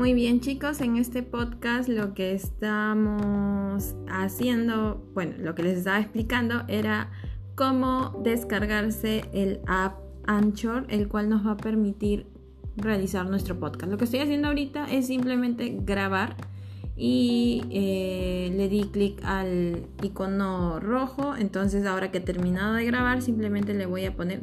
Muy bien chicos, en este podcast lo que estamos haciendo, bueno, lo que les estaba explicando era cómo descargarse el app Anchor, el cual nos va a permitir realizar nuestro podcast. Lo que estoy haciendo ahorita es simplemente grabar y eh, le di clic al icono rojo. Entonces ahora que he terminado de grabar simplemente le voy a poner...